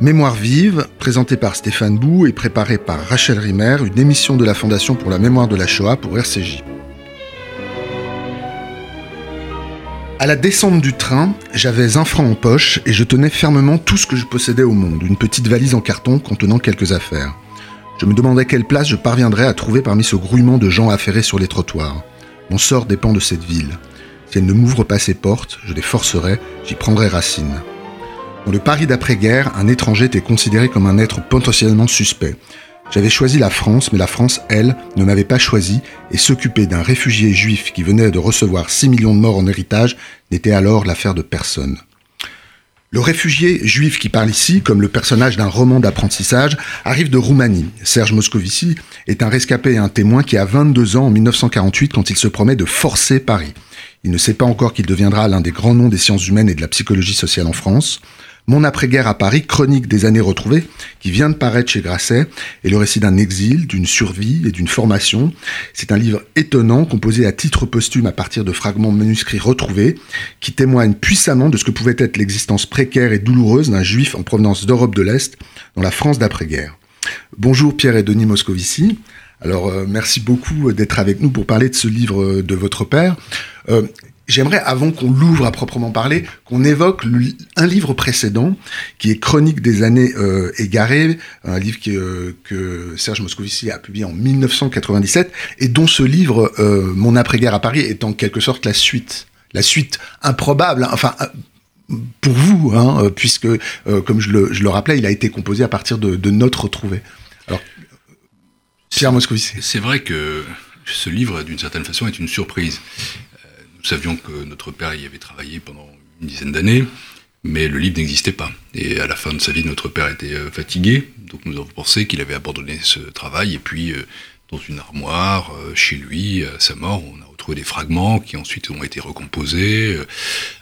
Mémoire vive, présentée par Stéphane Bou et préparée par Rachel Rimer, une émission de la Fondation pour la mémoire de la Shoah pour RCJ. À la descente du train, j'avais un franc en poche et je tenais fermement tout ce que je possédais au monde, une petite valise en carton contenant quelques affaires. Je me demandais quelle place je parviendrais à trouver parmi ce grouillement de gens affairés sur les trottoirs. Mon sort dépend de cette ville. Si elle ne m'ouvre pas ses portes, je les forcerai, j'y prendrai racine. Dans le Paris d'après-guerre, un étranger était considéré comme un être potentiellement suspect. J'avais choisi la France, mais la France, elle, ne m'avait pas choisi, et s'occuper d'un réfugié juif qui venait de recevoir 6 millions de morts en héritage n'était alors l'affaire de personne. Le réfugié juif qui parle ici, comme le personnage d'un roman d'apprentissage, arrive de Roumanie. Serge Moscovici est un rescapé et un témoin qui a 22 ans en 1948 quand il se promet de forcer Paris. Il ne sait pas encore qu'il deviendra l'un des grands noms des sciences humaines et de la psychologie sociale en France. Mon après-guerre à Paris, chronique des années retrouvées, qui vient de paraître chez Grasset, est le récit d'un exil, d'une survie et d'une formation. C'est un livre étonnant, composé à titre posthume à partir de fragments manuscrits retrouvés, qui témoignent puissamment de ce que pouvait être l'existence précaire et douloureuse d'un juif en provenance d'Europe de l'Est dans la France d'après-guerre. Bonjour Pierre et Denis Moscovici. Alors euh, merci beaucoup d'être avec nous pour parler de ce livre euh, de votre père. Euh, J'aimerais, avant qu'on l'ouvre à proprement parler, qu'on évoque un livre précédent, qui est Chronique des années euh, égarées, un livre euh, que Serge Moscovici a publié en 1997, et dont ce livre, euh, Mon après-guerre à Paris, est en quelque sorte la suite. La suite improbable, hein, enfin pour vous, hein, puisque, comme je le, rappelais, il a été composé à partir de, de notes retrouvées. Alors, Pierre Moscovici. C'est vrai que ce livre, d'une certaine façon, est une surprise. Savions que notre père y avait travaillé pendant une dizaine d'années, mais le livre n'existait pas. Et à la fin de sa vie, notre père était euh, fatigué, donc nous avons pensé qu'il avait abandonné ce travail, et puis euh, dans une armoire, euh, chez lui, à sa mort, on a retrouvé des fragments qui ensuite ont été recomposés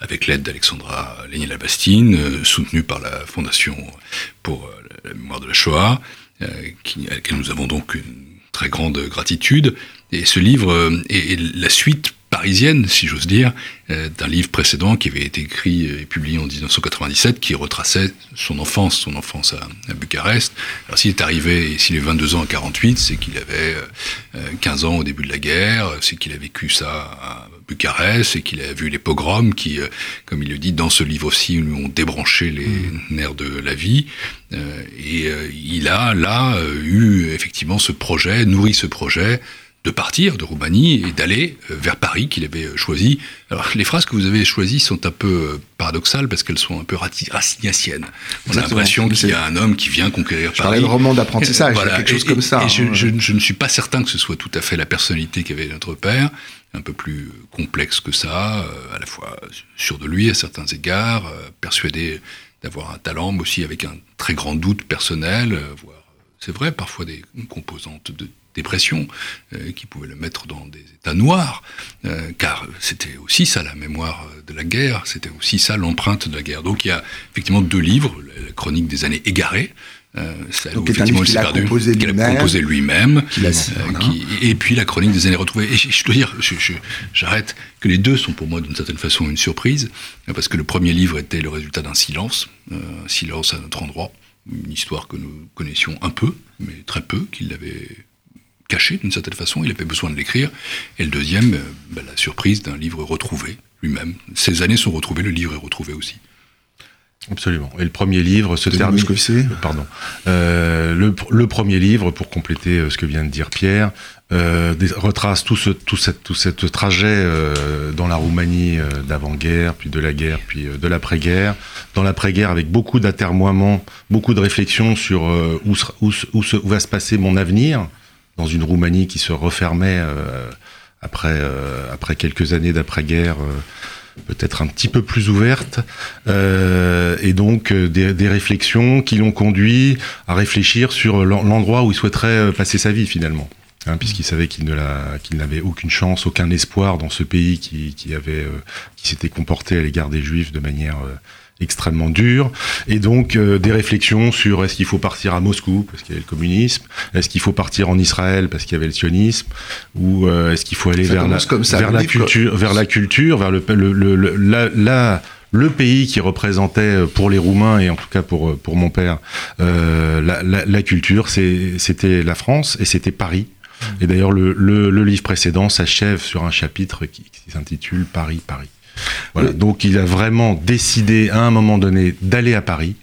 avec l'aide d'Alexandra Lénier-Labastine, soutenue par la Fondation pour la mémoire de la Shoah, à laquelle nous avons donc une très grande gratitude. Et ce livre est la suite parisienne, si j'ose dire, euh, d'un livre précédent qui avait été écrit et publié en 1997, qui retraçait son enfance, son enfance à, Bucarest. Alors s'il est arrivé, et s'il est 22 ans à 48, c'est qu'il avait 15 euh, ans au début de la guerre, c'est qu'il a vécu ça à Bucarest, c'est qu'il a vu les pogroms qui, euh, comme il le dit dans ce livre aussi, lui ont débranché les mmh. nerfs de la vie. et il a là eu effectivement ce projet, nourri ce projet de partir de Roumanie et d'aller euh, vers Paris qu'il avait euh, choisi. Alors les phrases que vous avez choisies sont un peu euh, paradoxales parce qu'elles sont un peu racinaciennes. On a l'impression qu'il y a un homme qui vient conquérir je Paris. le roman d'apprentissage, voilà. quelque chose comme ça. Et hein. je, ne suis pas certain que ce soit tout à fait la personnalité qu'avait notre père, un peu plus complexe que ça, à la fois sûr de lui à certains égards, persuadé d'avoir un talent, mais aussi avec un très grand doute personnel, voire c'est vrai, parfois des composantes de dépression, euh, qui pouvait le mettre dans des états noirs, euh, car c'était aussi ça la mémoire de la guerre, c'était aussi ça l'empreinte de la guerre. Donc il y a effectivement deux livres, la chronique des années égarées, euh, Donc, effectivement, il a composé lui-même, composé lui-même et puis la chronique des années retrouvées. Et je, dois dire, j'arrête que les deux sont pour moi d'une certaine façon une surprise, parce que le premier livre était le résultat d'un silence, un silence à notre endroit, une histoire que nous connaissions un peu, mais très peu, qu'il avait caché d'une certaine façon, il avait besoin de l'écrire. Et le deuxième, euh, bah, la surprise d'un livre retrouvé lui-même. Ces années sont retrouvées, le livre est retrouvé aussi. Absolument. Et le premier livre se termine. Euh, pardon. Euh, le, premier livre, pour compléter ce que vient de dire Pierre, retrace tout ce tout cette tout cette trajet dans la Roumanie d'avant-guerre, puis de la guerre, puis de l'après-guerre. Dans l'après-guerre, avec beaucoup d'atermoiements, beaucoup de réflexions sur où, où, où, va se passer mon avenir dans une Roumanie qui se refermait euh, après, euh, après quelques années d'après-guerre euh, peut-être un petit peu plus ouverte, et donc des, réflexions qui l'ont conduit à réfléchir sur l'endroit où il souhaiterait passer sa vie finalement. Hein, puisqu'il savait qu'il n'avait aucune chance, aucun espoir dans ce pays qui, qui avait, qui s'était comporté à l'égard des Juifs de manière extrêmement dur, et donc euh, des réflexions sur est-ce qu'il faut partir à Moscou parce qu'il y avait le communisme, est-ce qu'il faut partir en Israël parce qu'il y avait le sionisme, ou euh, est-ce qu'il faut aller vers la, vers la culture, vers la culture, vers le, le, le, la, le pays qui représentait pour les Roumains et en tout cas pour, pour mon père la, la, culture, c'était la France et c'était Paris. Mmh. Et d'ailleurs, le, le, livre précédent s'achève sur un chapitre qui, qui s'intitule Paris, Paris. Voilà. Donc il a vraiment décidé à un moment donné d'aller à Paris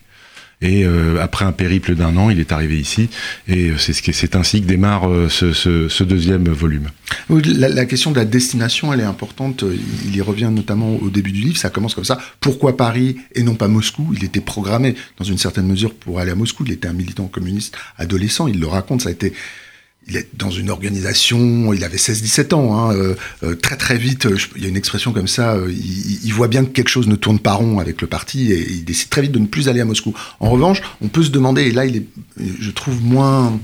et euh, après un périple d'un an, il est arrivé ici. Et euh, c'est ainsi que démarre euh, ce, deuxième volume. La, la, question de la destination, elle est importante. Il y revient notamment au début du livre. Ça commence comme ça. Pourquoi Paris et non pas Moscou? Il était programmé dans une certaine mesure pour aller à Moscou. Il était un militant communiste adolescent. Il le raconte. Ça a été il est dans une organisation, il avait 16-17 ans, hein, euh, euh, très très vite, il y a une expression comme ça, euh, il, voit bien que quelque chose ne tourne pas rond avec le parti et il décide très vite de ne plus aller à Moscou. En revanche, on peut se demander, et là il est, je trouve moins,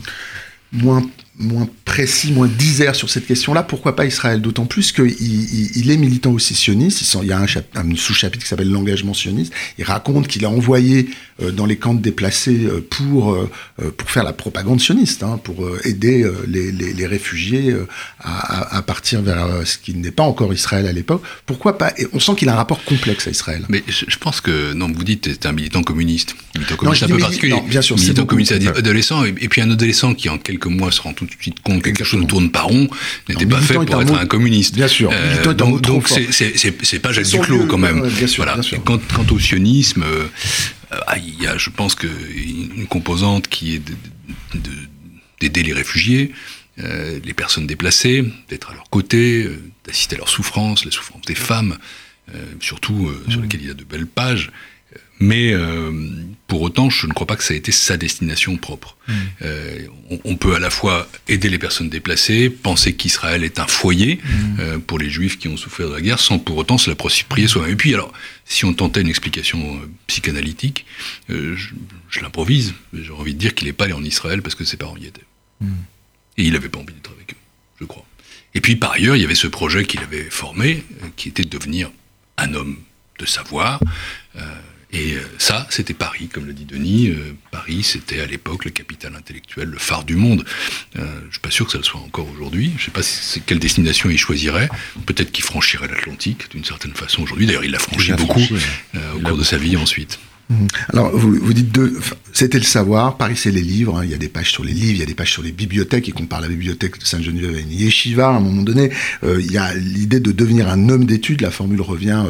moins moins précis, moins disert sur cette question-là. Pourquoi pas Israël? D'autant plus qu'il il, est militant aussi sioniste. Il, y a un, sous-chapitre qui s'appelle l'engagement sioniste. Il raconte qu'il a envoyé euh, dans les camps de déplacés euh, pour, euh, pour faire la propagande sioniste, hein, pour aider les, les, les, réfugiés à, à, partir vers ce qui n'est pas encore Israël à l'époque. Pourquoi pas? Et On sent qu'il a un rapport complexe à Israël. Mais je pense que, non, vous dites c'est un militant communiste. Militant communiste un peu particulier. Non, bien sûr, militant communiste, adolescent, et, puis un adolescent qui en quelques mois se rend tout de suite compte que quelque chose ne tourne pas rond, n'était pas fait pour être un communiste. Bien sûr. Euh, donc donc c'est pas Jacques Duclot quand même. bien sûr, voilà. Quant, au sionisme, euh, il y a, je pense, que une composante qui est d'aider les réfugiés, euh, les personnes déplacées, d'être à leur côté, d'assister à leurs souffrances, les souffrances des femmes, surtout sur mm. lesquelles il y a de belles pages. Mais euh, pour autant, je ne crois pas que ça a été sa destination propre. Mmh. Euh, on, on, peut à la fois aider les personnes déplacées, penser qu'Israël est un foyer mmh. euh, pour les Juifs qui ont souffert de la guerre, sans pour autant se l'approprier mmh. soi-même. Et puis, alors, si on tentait une explication psychanalytique, je, je l'improvise, j'ai envie de dire qu'il n'est pas allé en Israël parce que ses parents y étaient. Et il n'avait pas envie d'être avec eux, je crois. Et puis, par ailleurs, il y avait ce projet qu'il avait formé, qui était de devenir un homme de savoir. Euh, et euh, ça, c'était Paris, comme le dit Denis. Euh, Paris, c'était à l'époque le capital intellectuel, le phare du monde. Euh, je ne suis pas sûr que ça le soit encore aujourd'hui. Je ne sais pas si, quelle destination il choisirait. Peut-être qu'il franchirait l'Atlantique d'une certaine façon aujourd'hui. D'ailleurs, il l'a franchi beaucoup au cours de sa vie ensuite. Mhm. Alors, vous, vous dites deux, c'était le savoir, Paris c'est les livres, hein. il y a des pages sur les livres, il y a des pages sur les bibliothèques, et qu'on parle à la bibliothèque de Sainte-Geneviève et Yeshiva, à un moment donné, il y a l'idée de devenir un homme d'études, la formule revient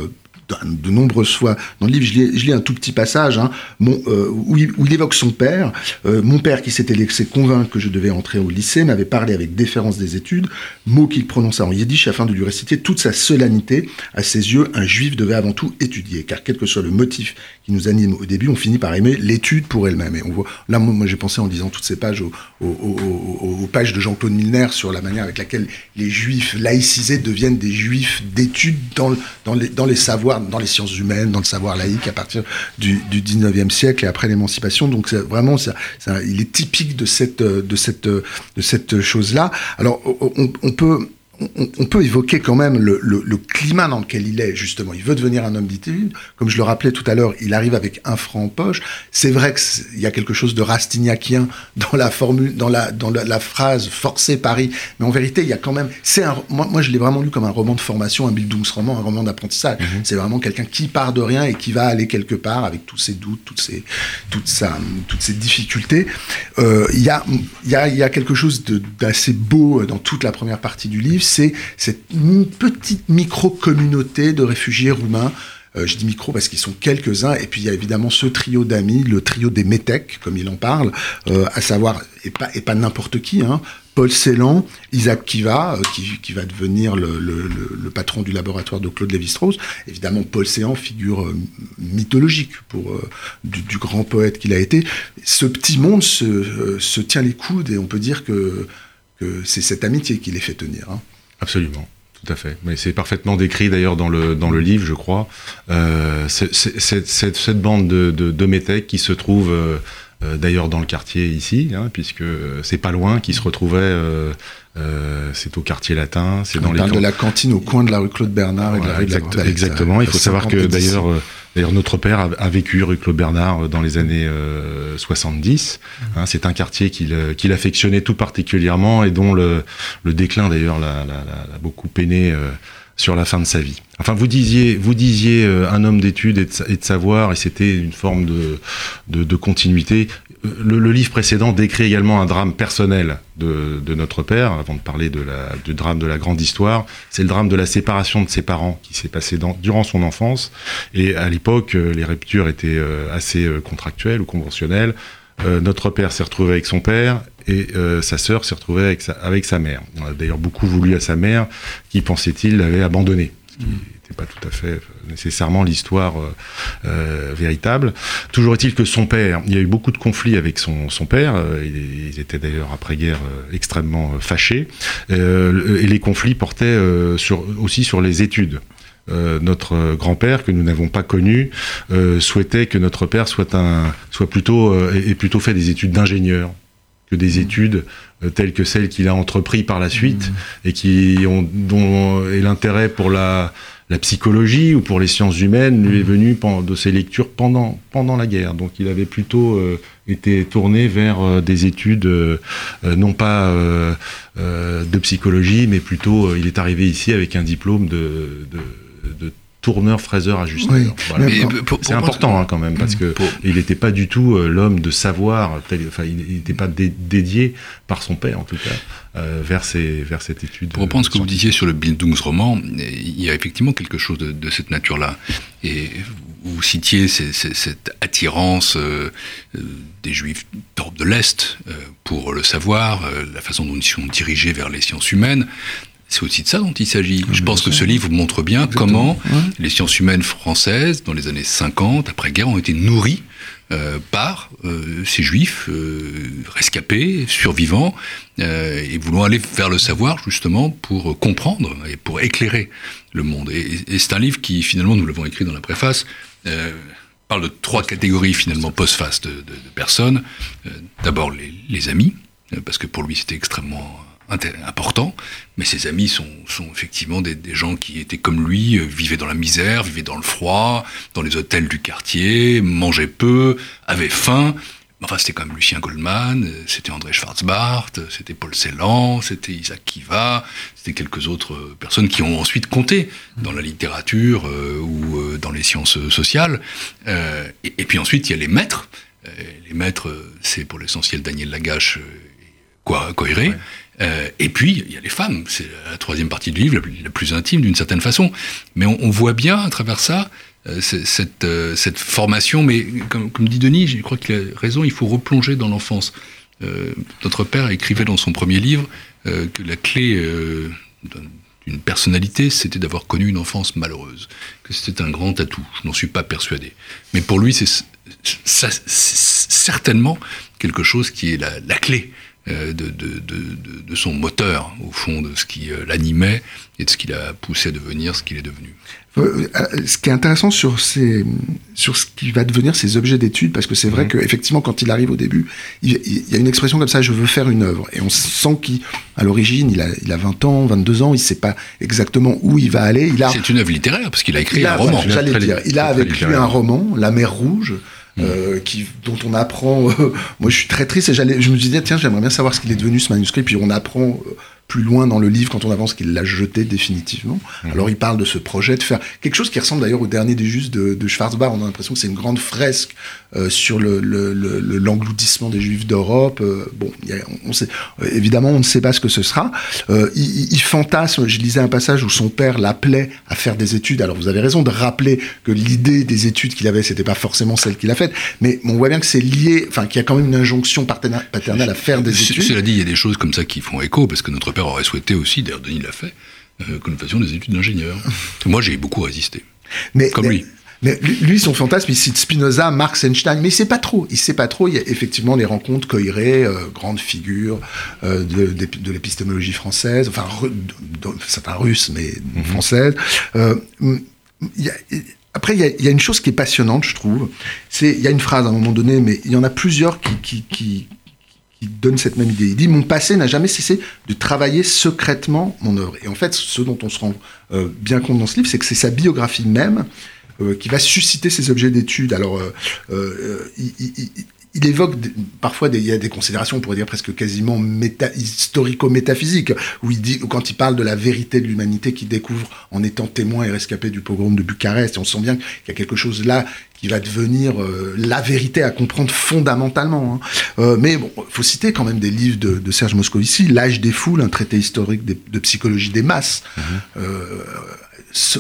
de nombreuses fois dans le livre, je lis, un tout petit passage hein, euh, où, il, évoque son père. Euh, mon père, qui s'était laissé convaincre que je devais entrer au lycée, m'avait parlé avec déférence des études, mots qu'il prononça en yiddish afin de lui réciter toute sa solennité. À ses yeux, un juif devait avant tout étudier, car quel que soit le motif qui nous anime au début, on finit par aimer l'étude pour elle-même. Et on voit, là, moi, j'ai pensé en lisant toutes ces pages aux, pages de Jean-Claude Milner sur la manière avec laquelle les juifs laïcisés deviennent des juifs d'études dans les savoirs dans les sciences humaines, dans le savoir laïque à partir du, du 19e siècle et après l'émancipation. Donc vraiment, il est typique de cette, de cette, de cette chose-là. Alors on peut on, peut évoquer quand même le, climat dans lequel il est, justement. Il veut devenir un homme d'études. Comme je le rappelais tout à l'heure, il arrive avec un franc en poche. C'est vrai qu'il y a quelque chose de rastignacien dans la formule, dans la, dans la, phrase forcé Paris. Mais en vérité, il y a quand même. C'est un, moi, moi, je l'ai vraiment lu comme un roman de formation, un Bildungsroman, un roman d'apprentissage. Mhm. C'est vraiment quelqu'un qui part de rien et qui va aller quelque part avec tous ses doutes, toutes ses, toutes sa, toutes ses difficultés. Euh, il y, a, y, a, y a quelque chose d'assez beau dans toute la première partie du livre c'est cette petite micro-communauté de réfugiés roumains euh, je dis micro parce qu'ils sont quelques-uns, et puis il y a évidemment ce trio d'amis, le trio des métèques, comme il en parle, euh, à savoir, et pas, n'importe qui, hein, Paul Celan, Isaac Kiva, euh, qui, va devenir le, patron du laboratoire de Claude Lévi-Strauss. Évidemment, Paul Celan, figure mythologique pour du, grand poète qu'il a été. Ce petit monde se, tient les coudes, et on peut dire que, que c'est cette amitié qui les fait tenir. Hein. Absolument. Tout à fait. Mais c'est parfaitement décrit d'ailleurs dans le, dans le livre, je crois. Euh, c'est, cette, cette, bande de, de, de métèques qui se trouve euh, euh, d'ailleurs dans le quartier ici, hein, puisque c'est pas loin, qui se retrouvait, euh, c'est au quartier latin. C'est dans On parle de la cantine au coin de la rue Claude Bernard et de la rue exact, de la Exactement. Il faut savoir que d'ailleurs D'ailleurs, notre père a, a, vécu rue Claude Bernard dans les années euh, 70. Mmh. Hein, c'est un quartier qu'il qu'il affectionnait tout particulièrement et dont le, le déclin, d'ailleurs, l'a beaucoup peiné. Euh, sur la fin de sa vie. Enfin, vous disiez, vous disiez un homme d'études et, de savoir, et c'était une forme de, de, continuité. Le, livre précédent décrit également un drame personnel de, de notre père, avant de parler de la, du drame de la grande histoire. C'est le drame de la séparation de ses parents qui s'est passé dans, durant son enfance. Et à l'époque, les ruptures étaient assez contractuelles ou conventionnelles. Euh, notre père s'est retrouvé avec son père et euh, sa sœur s'est retrouvée avec sa, avec sa mère. On a d'ailleurs beaucoup voulu à sa mère, qui pensait-il l'avait abandonné. Ce qui n'était pas tout à fait nécessairement l'histoire euh, véritable. Toujours est-il que son père, il y a eu beaucoup de conflits avec son, son père, ils, étaient d'ailleurs après-guerre extrêmement fâchés, et les conflits portaient sur, aussi sur les études. Euh, notre grand-père que nous n'avons pas connu euh, souhaitait que notre père soit un soit plutôt euh, ait plutôt fait des études d'ingénieur que des mmh. études telles que celles qu'il a entrepris par la suite mmh. et qui ont dont l'intérêt pour la la psychologie ou pour les sciences humaines lui est mmh. venu de ses lectures pendant pendant la guerre. Donc il avait plutôt été tourné vers des études non pas de psychologie, mais plutôt il est arrivé ici avec un diplôme de, de de tourneur, fraiseur, ajusteur. C'est important hein, quand même parce que il n'était pas du tout euh, l'homme de savoir. enfin, il n'était pas dédié par son père en tout cas euh, vers ces, vers cette étude. Pour reprendre ce que vous disiez sur le Bildungsroman, il y a effectivement quelque chose de, cette nature-là. Et vous citiez cette attirance euh, des Juifs d'Europe de l'Est pour le savoir, la façon dont ils sont dirigés vers les sciences humaines. C'est aussi de ça dont il s'agit. Je pense que ce livre montre bien comment les sciences humaines françaises, dans les années 50, après-guerre, ont été nourries euh, par euh, ces juifs euh, rescapés, survivants, et voulant aller vers le savoir justement pour comprendre et pour éclairer le monde. Et, c'est un livre qui, finalement, nous l'avons écrit dans la préface, parle de trois catégories finalement post-face de, personnes. D'abord les, les, amis, parce que pour lui c'était extrêmement important, mais ses amis sont, effectivement des, gens qui étaient comme lui, euh, vivaient dans la misère, vivaient dans le froid, dans les hôtels du quartier, mangeaient peu, avaient faim. Enfin, c'était comme Lucien Goldman, euh, c'était André Schwarzbart, c'était Paul Celan, c'était Isaac Kiva, c'était quelques autres euh, personnes qui ont ensuite compté dans la littérature ou dans les sciences sociales. et, et, puis ensuite, il y a les maîtres. les maîtres, c'est pour l'essentiel Daniel Lagache, quoi, Coiré. Euh, et puis, il y a les femmes. C'est la troisième partie du livre, la plus, intime d'une certaine façon. Mais on, voit bien à travers ça euh, cette, euh, cette, formation. Mais comme, dit Denis, je crois qu'il a raison, il faut replonger dans l'enfance. notre père écrivait dans son premier livre que la clé d'une personnalité, c'était d'avoir connu une enfance malheureuse. Que c'était un grand atout. Je n'en suis pas persuadé. Mais pour lui, c'est certainement quelque chose qui est la, clé de, de, de, de, son moteur, au fond, de ce qui euh, l'animait et de ce qui l'a poussé à devenir ce qu'il est devenu. Euh, ce qui est intéressant sur, ces, sur ce qui va devenir ses objets d'étude, parce que c'est vrai mmh. qu'effectivement, quand il arrive au début, il, y a une expression comme ça, je veux faire une œuvre. Et on sent qu'à l'origine, il a, il a 20 ans, 22 ans, il ne sait pas exactement où il va aller. C'est une œuvre littéraire, parce qu'il a écrit un roman. J'allais dire, il a avec lui un roman, La mer rouge, euh, qui, dont on apprend. Euh, moi, je suis très triste et j'allais, je me disais, tiens, j'aimerais bien savoir ce qu'il est devenu ce manuscrit. Puis on apprend euh, plus loin dans le livre, quand on avance, qu'il l'a jeté définitivement. Mhm. Alors il parle de ce projet de faire quelque chose qui ressemble d'ailleurs au dernier des Justes de, de Schwarzbach. On a l'impression que c'est une grande fresque euh, sur l'engloutissement le, le, des Juifs d'Europe. Euh, bon, on sait, euh, évidemment, on ne sait pas ce que ce sera. Il, il, fantasme. Je lisais un passage où son père l'appelait à faire des études. Alors vous avez raison de rappeler que l'idée des études qu'il avait, c'était pas forcément celle qu'il a faite, mais on voit bien que c'est lié, enfin qu'il y a quand même une injonction paternelle à faire des études. Cela dit, il y a des choses comme ça qui font écho parce que notre aurait souhaité aussi, d'ailleurs Denis l'a fait, euh, que nous fassions des études d'ingénieur. Moi, j'ai beaucoup résisté. Mais, comme lui. Mais lui, son fantasme, il cite Spinoza, Marx, Einstein, mais il sait pas trop. Il sait pas trop. Il y a effectivement les rencontres Coiré, euh, grande figure euh, de, de, l'épistémologie française, enfin, certains russes, mais mm française. Euh, après, il y, a, il y, a, une chose qui est passionnante, je trouve. C'est, il y a une phrase à un moment donné, mais il y en a plusieurs qui, qui, qui, qui donne cette même idée. Il dit Mon passé n'a jamais cessé de travailler secrètement mon œuvre. Et en fait, ce dont on se rend euh, bien compte dans ce livre, c'est que c'est sa biographie même euh, qui va susciter ces objets d'étude. Alors, euh, il, évoque parfois des, il y a des considérations, on pourrait dire presque quasiment méta, historico-métaphysiques, où il dit, quand il parle de la vérité de l'humanité qu'il découvre en étant témoin et rescapé du pogrom de Bucarest, et on sent bien qu'il y a quelque chose là qui va devenir euh, la vérité à comprendre fondamentalement. Hein. Euh, mais bon, faut citer quand même des livres de, de Serge Moscovici, L'âge des foules, un traité historique de, de psychologie des masses. Mmh. Euh,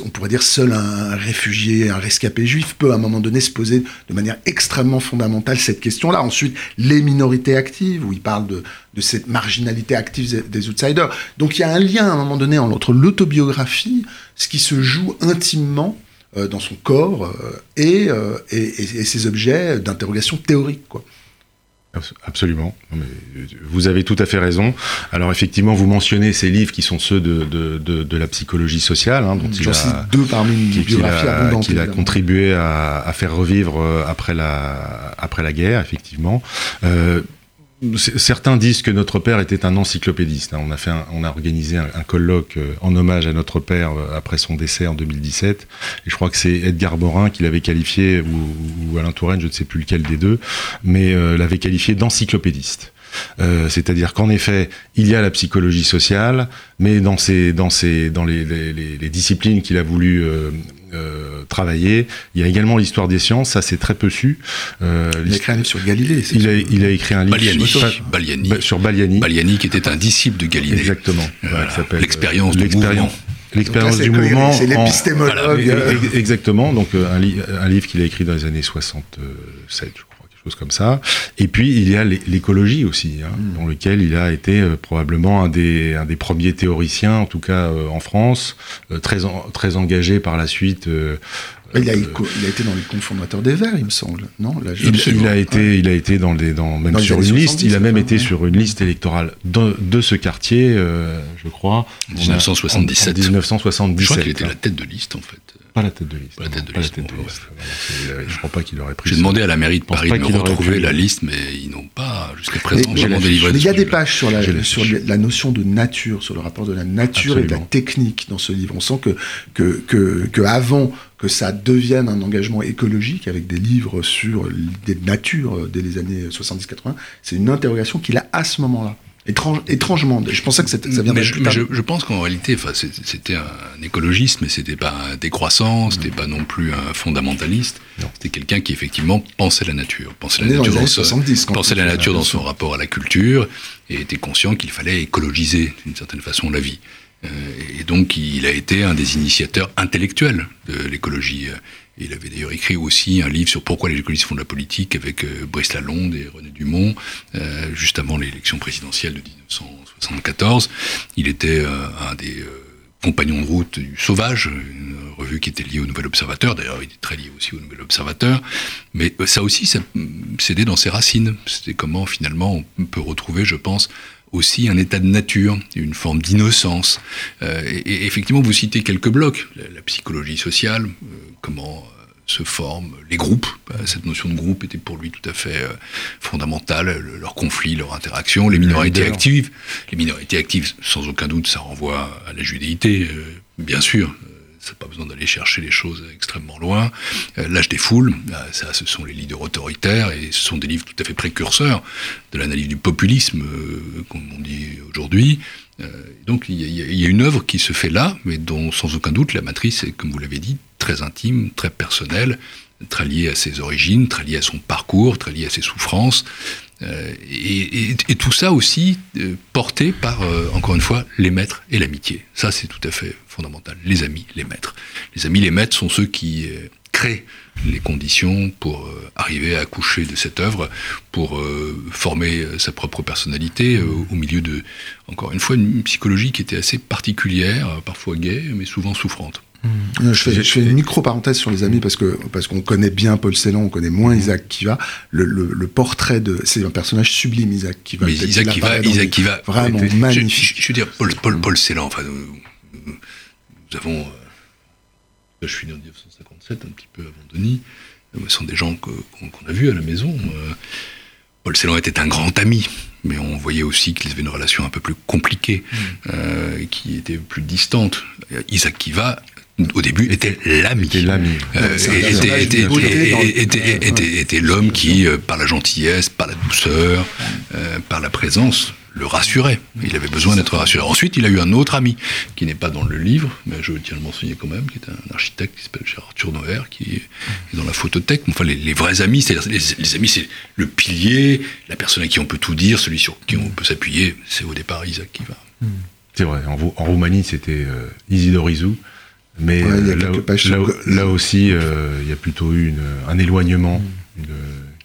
on pourrait dire seul un réfugié, un rescapé juif peut à un moment donné se poser de manière extrêmement fondamentale cette question-là. Ensuite, les minorités actives, où il parle de, cette marginalité active des outsiders. Donc il y a un lien à un moment donné entre l'autobiographie, ce qui se joue intimement euh, dans son corps, euh, euh, et, et, ses objets d'interrogation théorique. Quoi. Absolument. Vous avez tout à fait raison. Alors effectivement, vous mentionnez ces livres qui sont ceux de, de, de, de la psychologie sociale, hein, dont il a, deux parmi une biographie abondante. Qu'il a contribué à, à, faire revivre euh, après la, après la guerre, effectivement. Euh, Certains disent que notre père était un encyclopédiste. Hein. On a, fait on a organisé un, colloque euh, en hommage à notre père euh, après son décès en 2017. Et je crois que c'est Edgar Morin qui l'avait qualifié, ou, Alain Touraine, je ne sais plus lequel des deux, mais euh, l'avait qualifié d'encyclopédiste. C'est-à-dire qu'en effet, il y a la psychologie sociale, mais dans, ces, dans, ces, dans les, les, les disciplines qu'il a voulu euh, travaillé. Il y a également l'histoire des sciences, ça c'est très peu su. Euh, il a écrit un livre sur Galilée. Il a, il a, écrit un livre sur, Baliani. sur Baliani. Baliani qui était un disciple de Galilée. Exactement. Euh, l'expérience du mouvement. L'expérience du mouvement. C'est l'épistémologue. exactement. Donc un, un livre qu'il a écrit dans les années 67, je chose comme ça. Et puis il y a l'écologie aussi, hein, mm. dans lequel il a été euh, probablement un des, un des premiers théoriciens, en tout cas euh, en France, euh, très, très engagé par la suite. Il a, il, a, été dans les cofondateurs des Verts, il me semble. Non, il, a été, il a été dans les, dans, même sur une liste. Il a même été sur une liste électorale de, de ce quartier, je crois. 1977. En, 1977. Je crois qu'il était la tête de liste, en fait. Pas la tête de liste. Pas la tête de liste. Je crois pas qu'il aurait pris. J'ai demandé à la mairie de Paris de me retrouver la liste, mais ils n'ont pas jusqu'à présent vraiment délivré. Mais il y a des pages sur la, sur la notion de nature, sur le rapport de la nature et de la technique dans ce livre. On sent que, que, que, que avant que ça devienne un engagement écologique avec des livres sur des natures dès les années 70-80, c'est une interrogation qu'il a à ce moment-là étrangement. Je pensais que ça viendrait plus tard. Je, je, pense qu'en réalité, enfin, c'était un écologiste, mais c'était pas un décroissant, c'était pas non plus un fondamentaliste. C'était quelqu'un qui effectivement pensait la nature, pensait la nature, dans, 70, pensait la nature dans son rapport à la culture, et était conscient qu'il fallait écologiser d'une certaine façon la vie. Euh, et donc, il a été un des initiateurs intellectuels de l'écologie. Il avait d'ailleurs écrit aussi un livre sur pourquoi les écologistes font de la politique avec euh, Brice Lalonde et René Dumont, euh, juste avant l'élection présidentielle de 1974. Il était euh, un des compagnons de route du Sauvage, une revue qui était liée au Nouvel Observateur. D'ailleurs, il est très lié aussi au Nouvel Observateur. Mais ça aussi, c'était dans ses racines. C'était comment finalement on peut retrouver, je pense, aussi un état de nature, une forme d'innocence. Euh, et, effectivement, vous citez quelques blocs, la, psychologie sociale, euh, comment euh, se forment les groupes. Cette notion de groupe était pour lui tout à fait fondamentale, leurs conflits, leurs interactions, les minorités actives. Les minorités actives, sans aucun doute, ça renvoie à la judéité, bien sûr c'est pas besoin d'aller chercher les choses extrêmement loin. Euh, L'âge des foules, euh, ça, ce sont les leaders autoritaires et ce sont des livres tout à fait précurseurs de l'analyse du populisme, euh, comme on dit aujourd'hui. donc il y, a une œuvre qui se fait là, mais dont sans aucun doute la matrice est, comme vous l'avez dit, très intime, très personnelle, très liée à ses origines, très liée à son parcours, très liée à ses souffrances. et, tout ça aussi porté par, encore une fois, les maîtres et l'amitié. Ça, c'est tout à fait Les amis, les maîtres. Les amis, les maîtres sont ceux qui euh, créent les conditions pour euh, arriver à accoucher de cette œuvre, pour euh, former sa propre personnalité au milieu de, encore une fois, une psychologie qui était assez particulière, parfois gaie, mais souvent souffrante. Mmh. Je, fais, une micro-parenthèse sur les amis parce que parce qu'on connaît bien Paul Celan, on connaît moins mmh. Isaac Kiva. Le, le, portrait de c'est un personnage sublime Isaac Kiva. Mais Isaac Kiva, Isaac Kiva, vraiment magnifique. Je, veux dire Paul Paul, Paul Celan, enfin nous avons. Euh, je suis né en 1957, un petit peu avant Denis. Euh, ce sont des gens qu'on a vus à la maison. Euh, Paul Celan était un grand ami, mais on voyait aussi qu'ils avaient une relation un peu plus compliquée, mm. qui était plus distante. Isaac Kiva, au début, était l'ami. Était l'ami. Euh, était l'homme qui, euh, par la gentillesse, par la douceur, euh, par la présence, le rassurait. Il avait besoin d'être rassuré. Ensuite, il a eu un autre ami, qui n'est pas dans le livre, mais je tiens à le mentionner quand même, qui est un architecte qui s'appelle Gérard Turnoer, qui est dans la photothèque. Enfin, les, vrais amis, c'est-à-dire les, amis, c'est le pilier, la personne à qui on peut tout dire, celui sur qui on peut s'appuyer. C'est au départ Isaac qui va. C'est vrai. En, Roumanie, c'était Isidore Izou. Mais là, aussi, euh, il y a plutôt eu un éloignement, mm. une,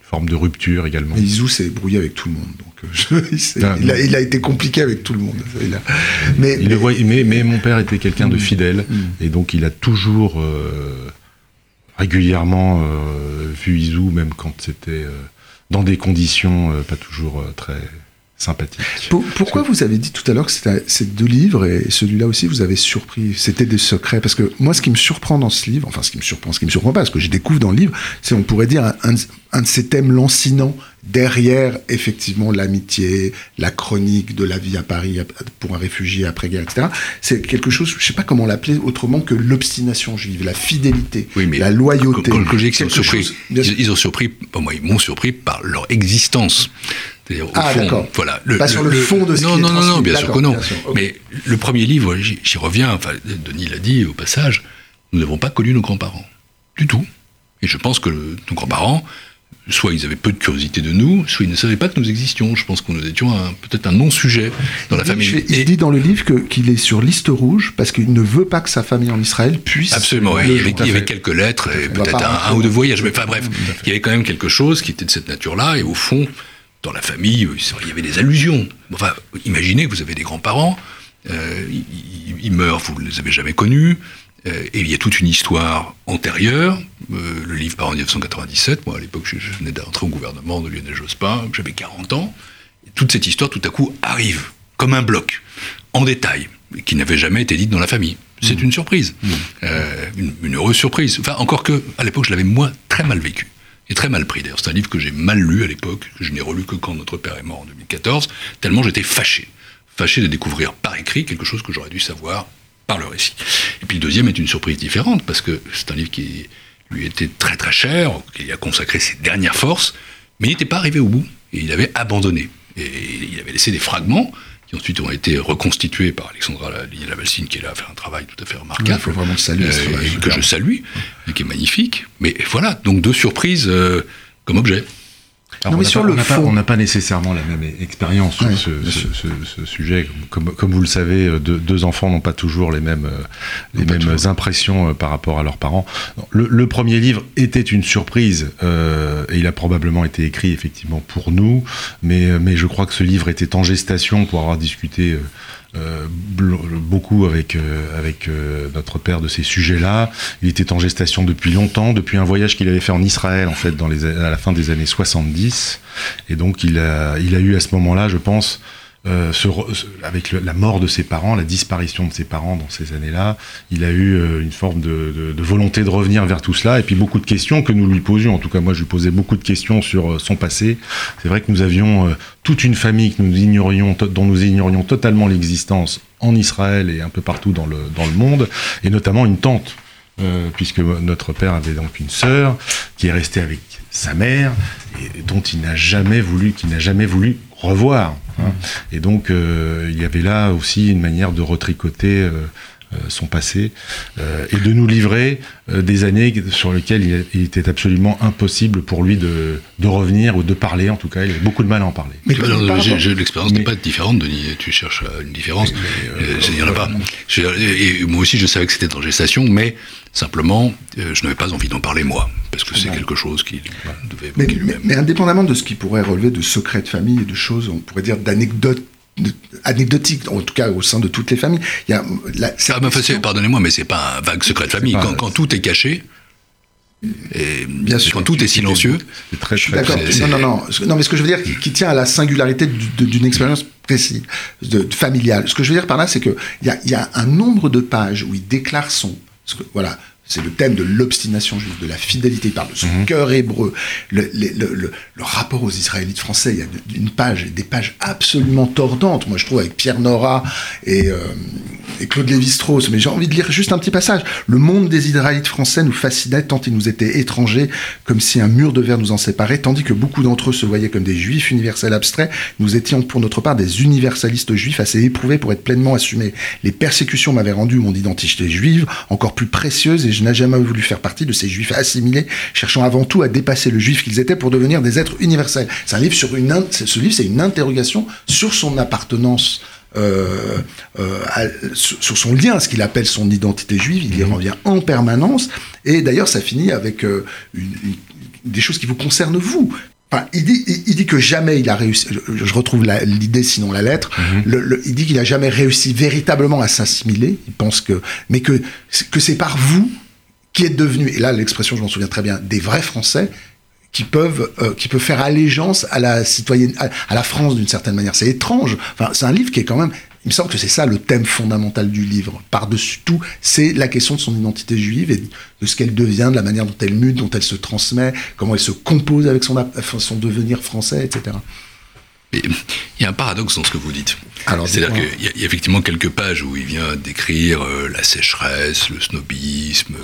forme de rupture également. Isou s'est brouillé avec tout le monde, donc euh, ah, il, a, été compliqué avec tout le monde. mais, mais, mon père était quelqu'un de mm. fidèle, mm. et donc il a toujours euh, régulièrement vu Isou, même quand c'était dans des conditions pas toujours très sympathique. pourquoi vous avez dit tout à l'heure que ces deux livres et celui-là aussi vous avez surpris C'était des secrets? Parce que moi, ce qui me surprend dans ce livre, enfin, ce qui me surprend, ce qui me surprend pas, ce que je découvre dans le livre, c'est, on pourrait dire, un, de ces thèmes lancinants derrière, effectivement, l'amitié, la chronique de la vie à Paris pour un réfugié après-guerre, etc. C'est quelque chose, je sais pas comment l'appeler autrement que l'obstination juive, la fidélité, la loyauté. Quand, quand, ils, surpris, ils, ont surpris, moi, ils m'ont surpris par leur existence ah, d'accord. Voilà, pas sur le, fond de ce non, qui non, non, non, bien sûr que non. Mais le premier livre, j'y reviens, enfin, Denis l'a dit au passage, nous n'avons pas connu nos grands-parents. Du tout. Et je pense que nos grands-parents, soit ils avaient peu de curiosité de nous, soit ils ne savaient pas que nous existions. Je pense que nous étions peut-être un non-sujet dans la famille. Il, dit dans le livre qu'il est sur liste rouge parce qu'il ne veut pas que sa famille en Israël puisse. Absolument, il, y avait, quelques lettres et peut-être un, un, ou deux voyages. Mais enfin bref, il y avait quand même quelque chose qui était de cette nature-là. Et au fond, dans la famille, il y avait des allusions. Enfin, imaginez que vous avez des grands-parents, euh, ils, meurent, vous ne les avez jamais connus, euh, et il y a toute une histoire antérieure. Euh, le livre part en 1997, moi à l'époque je, venais d'entrer au gouvernement de Lionel Jospin, j'avais 40 ans, et toute cette histoire tout à coup arrive, comme un bloc, en détail, qui n'avait jamais été dite dans la famille. C'est mmh. une surprise, mmh. une, une, heureuse surprise. Enfin, encore que, à l'époque, je l'avais moi très mal vécu et très mal pris. D'ailleurs, c'est un livre que j'ai mal lu à l'époque, que je n'ai relu que quand notre père est mort en 2014, tellement j'étais fâché. Fâché de découvrir par écrit quelque chose que j'aurais dû savoir par le récit. Et puis le deuxième est une surprise différente, parce que c'est un livre qui lui était très très cher, qu'il a consacré ses dernières forces, mais il n'était pas arrivé au bout, et il avait abandonné. Et il avait laissé des fragments qui ensuite ont été reconstitués par Alexandra Lavalsine, qui est là à faire un travail tout à fait remarquable. Il faut vraiment le saluer. Euh, que je salue, et qui est magnifique. Mais voilà, donc deux surprises euh, comme objet on n'a pas, nécessairement la même expérience sur ce, sujet. Comme, vous le savez, euh, deux, enfants n'ont pas toujours les mêmes, euh, les mêmes impressions euh, par rapport à leurs parents. Le, premier livre était une surprise et il a probablement été écrit effectivement pour nous, mais, mais je crois que ce livre était en gestation pour avoir discuté euh, beaucoup avec, euh, avec euh, notre père de ces sujets-là. Il était en gestation depuis longtemps, depuis un voyage qu'il avait fait en Israël, en fait, dans les, à la fin des années 70. Et donc, il a, il a eu à ce moment-là, je pense, euh, avec la mort de ses parents, la disparition de ses parents dans ces années-là, il a eu euh, une forme de, volonté de revenir vers tout cela, et puis beaucoup de questions que nous lui posions. En tout cas, moi, je lui posais beaucoup de questions sur euh, son passé. C'est vrai que nous avions toute une famille que nous ignorions, dont nous ignorions totalement l'existence en Israël et un peu partout dans le, dans le monde, et notamment une tante. puisque notre père avait donc une sœur qui est restée avec sa mère et dont il n'a jamais voulu, qui n'a jamais voulu revoir. Hein. Et donc, euh, il y avait là aussi une manière de retricoter euh, son passé et de nous livrer des années sur lesquelles il, était absolument impossible pour lui de, revenir ou de parler. En tout cas, il avait beaucoup de mal à en parler. Mais l'expérience n'est pas différente, Denis. Tu cherches une différence. il n'y en a pas. et moi aussi, je savais que c'était en gestation, mais Simplement, euh, je n'avais pas envie d'en parler moi, parce que c'est quelque chose qui devait mais. Mais, indépendamment de ce qui pourrait relever de secrets de famille et de choses, on pourrait dire d'anecdotes anecdotiques, en tout cas au sein de toutes les familles. Il y a la, ah, pardonnez-moi, mais c'est pas un vague secret de famille. Quand, tout est caché, et Bien sûr. quand tout est silencieux, c'est très, très D'accord. Non, non, non. Non, mais ce que je veux dire, qui, tient à la singularité d'une expérience précise, de, familiale. Ce que je veux dire par là, c'est qu'il y a, y a un nombre de pages où il déclare son, voilà, C'est le thème de l'obstination juive, de la fidélité. Il parle de son mhm. cœur hébreu. Le, le, rapport aux Israélites français, il y a une page, des pages absolument tordantes, moi je trouve, avec Pierre Nora et, euh, et Claude Lévi-Strauss. Mais j'ai envie de lire juste un petit passage. Le monde des Israélites français nous fascinait tant ils nous étaient étrangers, comme si un mur de verre nous en séparait, tandis que beaucoup d'entre eux se voyaient comme des juifs universels abstraits. Nous étions pour notre part des universalistes juifs assez éprouvés pour être pleinement assumés. Les persécutions m'avaient rendu mon identité juive encore plus précieuse et je n'ai jamais voulu faire partie de ces juifs assimilés, cherchant avant tout à dépasser le juif qu'ils étaient pour devenir des êtres universels. C'est un livre sur une, ce livre, c'est une interrogation sur son appartenance euh, euh, sur son lien, ce qu'il appelle son identité juive, il y mhm. revient en permanence. Et d'ailleurs, ça finit avec euh, des choses qui vous concernent vous. Enfin, il, dit, il, dit que jamais il a réussi. Je, retrouve l'idée, sinon la lettre. Mhm. il dit qu'il a jamais réussi véritablement à s'assimiler. Il pense que, mais que que c'est par vous qui êtes devenu, et là l'expression je m'en souviens très bien, des vrais Français qui peuvent euh, qui peuvent faire allégeance à la citoyenne à, la France d'une certaine manière. C'est étrange. Enfin, c'est un livre qui est quand même il me semble que c'est ça le thème fondamental du livre. Par-dessus tout, c'est la question de son identité juive et de ce qu'elle devient, de la manière dont elle mute, dont elle se transmet, comment elle se compose avec son, son devenir français, etc il y a un paradoxe dans ce que vous dites. C'est-à-dire qu'il y, a effectivement quelques pages où il vient décrire euh, la sécheresse, le snobisme,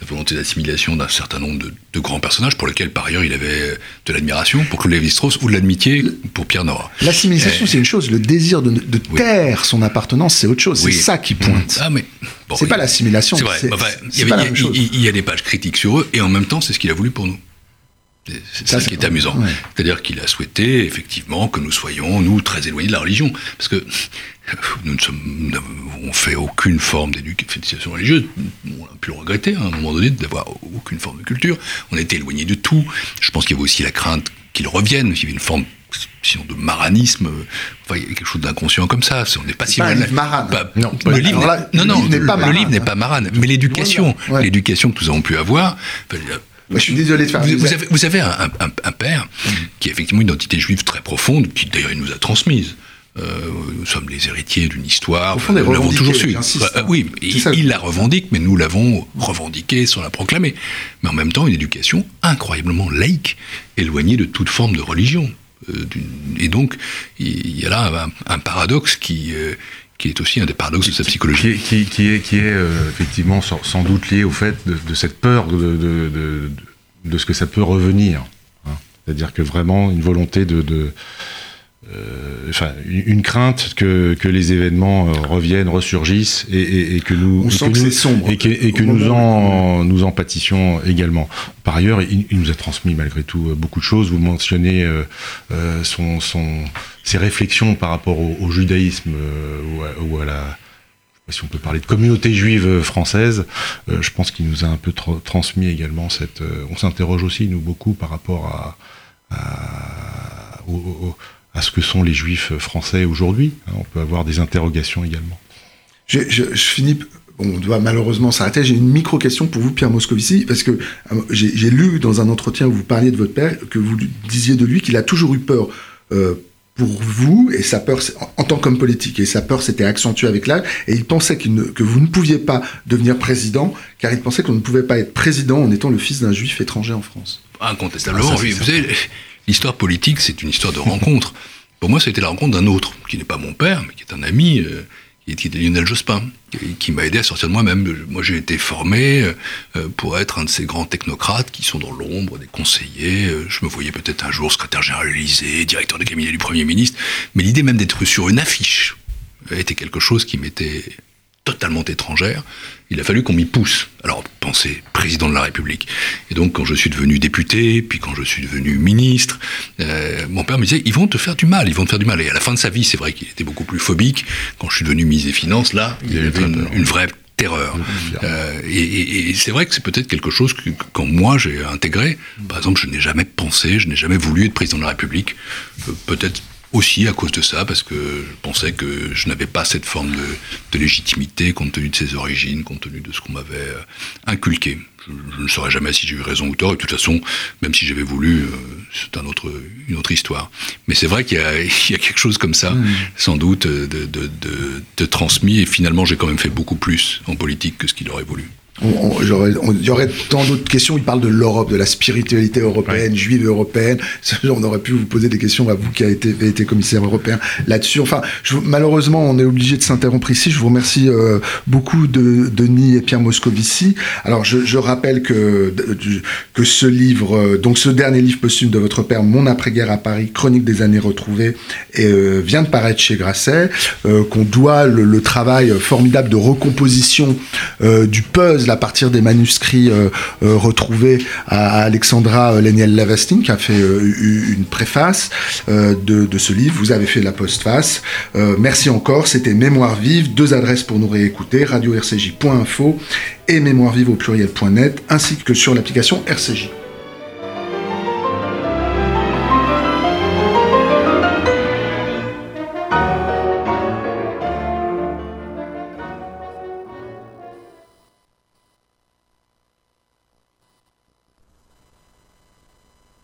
la volonté d'assimilation d'un certain nombre de, grands personnages pour lesquels, par ailleurs, il avait de l'admiration pour Claude Lévi-Strauss ou de l'amitié pour Pierre Nora. L'assimilation, c'est une chose. Le désir de, taire son appartenance, c'est autre chose. C'est ça qui pointe. Ah, mais c'est pas l'assimilation. C'est vrai. il y a des pages critiques sur eux et en même temps, c'est ce qu'il a voulu pour nous. C'est ça, qui est amusant. C'est-à-dire qu'il a souhaité, effectivement, que nous soyons, nous, très éloignés de la religion. Parce que nous n'avons fait aucune forme d'éducation religieuse. On a pu le regretter, hein, à un moment donné, d'avoir aucune forme de culture. On a été éloignés de tout. Je pense qu'il y avait aussi la crainte qu'il revienne, qu'il y avait une forme sinon de maranisme, enfin, il y a quelque chose d'inconscient comme ça. On n'est pas si mal. Marane. non, le livre, non, non, le livre n'est pas marane, mais l'éducation, l'éducation que nous avons pu avoir je suis désolé de faire. Vous, avez, vous avez un, père qui a effectivement une identité juive très profonde, qui d'ailleurs il nous a transmise. Euh, nous sommes les héritiers d'une histoire, nous l'avons toujours su. Euh, oui, il, la revendique, mais nous l'avons revendiqué sans la proclamer. Mais en même temps, une éducation incroyablement laïque, éloignée de toute forme de religion. Euh, et donc, il y a là un, paradoxe qui, qui est aussi un des paradoxes de sa psychologie. Qui, qui, est, qui est euh, effectivement sans, doute lié au fait de, cette peur de, de, de, ce que ça peut revenir. Hein. C'est-à-dire que vraiment une volonté de, enfin, une crainte que, que les événements euh, reviennent, ressurgissent et, et, que nous, et que, et que nous en nous en pâtissions également. Par ailleurs, il, nous a transmis malgré tout euh, beaucoup de choses. Vous mentionnez euh, son, son, ses réflexions par rapport au, judaïsme ou à, la si on peut parler de communauté juive française, je pense qu'il nous a un peu transmis également cette. on s'interroge aussi nous beaucoup par rapport à, à au, à ce que sont les juifs français aujourd'hui. Hein, on peut avoir des interrogations également. Je, je, je finis. on doit malheureusement s'arrêter. J'ai une micro-question pour vous, Pierre Moscovici, parce que euh, j'ai lu dans un entretien où vous parliez de votre père, que vous disiez de lui qu'il a toujours eu peur euh, pour vous, et sa peur, en tant qu'homme politique, et sa peur s'était accentuée avec l'âge, et il pensait que vous ne pouviez pas devenir président, car il pensait qu'on ne pouvait pas être président en étant le fils d'un juif étranger en France. Incontestablement, ah, oui. Vous savez, l'histoire politique, c'est une histoire de rencontre. Pour moi, c'était la rencontre d'un autre, qui n'est pas mon père, mais qui est un ami, euh, qui est Lionel Jospin, qui, m'a aidé à sortir de moi-même. Moi, j'ai été formé euh, pour être un de ces grands technocrates qui sont dans l'ombre des conseillers. Euh, je me voyais peut-être un jour secrétaire général directeur de cabinet du Premier ministre, mais l'idée même d'être sur une affiche était quelque chose qui m'était totalement étrangère, il a fallu qu'on m'y pousse. Alors, pensez, président de la République. Et donc, quand je suis devenu député, puis quand je suis devenu ministre, euh, mon père me disait, ils vont te faire du mal, ils vont te faire du mal. Et à la fin de sa vie, c'est vrai qu'il était beaucoup plus phobique. Quand je suis devenu ministre des Finances, là, il y avait une, vraie terreur. Euh, et, c'est vrai que c'est peut-être quelque chose que, quand moi j'ai intégré, par exemple, je n'ai jamais pensé, je n'ai jamais voulu être président de la République. Euh, peut-être aussi à cause de ça, parce que je pensais que je n'avais pas cette forme de, légitimité compte tenu de ses origines, compte tenu de ce qu'on m'avait euh, inculqué. Je, ne saurais jamais si j'ai eu raison ou tort, et de toute façon, même si j'avais voulu, euh, c'est un autre, une autre histoire. Mais c'est vrai qu'il y, y, a quelque chose comme ça, mmh. sans doute, de, de, de transmis, et finalement j'ai quand même fait beaucoup plus en politique que ce qu'il aurait voulu. Il y aurait tant d'autres questions. Il parle de l'Europe, de la spiritualité européenne, juive européenne. On aurait pu vous poser des questions à vous qui avez été, été commissaire européen là-dessus. Enfin, je, malheureusement, on est obligé de s'interrompre ici. Je vous remercie euh, beaucoup de Denis et Pierre Moscovici. Alors, je, je rappelle que, que ce livre, euh, donc ce dernier livre posthume de votre père, Mon après-guerre à Paris, chronique des années retrouvées, et, euh, vient de paraître chez Grasset, qu'on doit le, le, travail formidable de recomposition du puzzle à partir des manuscrits euh, euh, retrouvés à Alexandra Léniel-Lavastine, qui a fait euh, une préface de, ce livre. Vous avez fait la postface. merci encore. C'était Mémoire vive. Deux adresses pour nous réécouter radio-rcj.info et mémoire vive au pluriel.net, ainsi que sur l'application RCJ.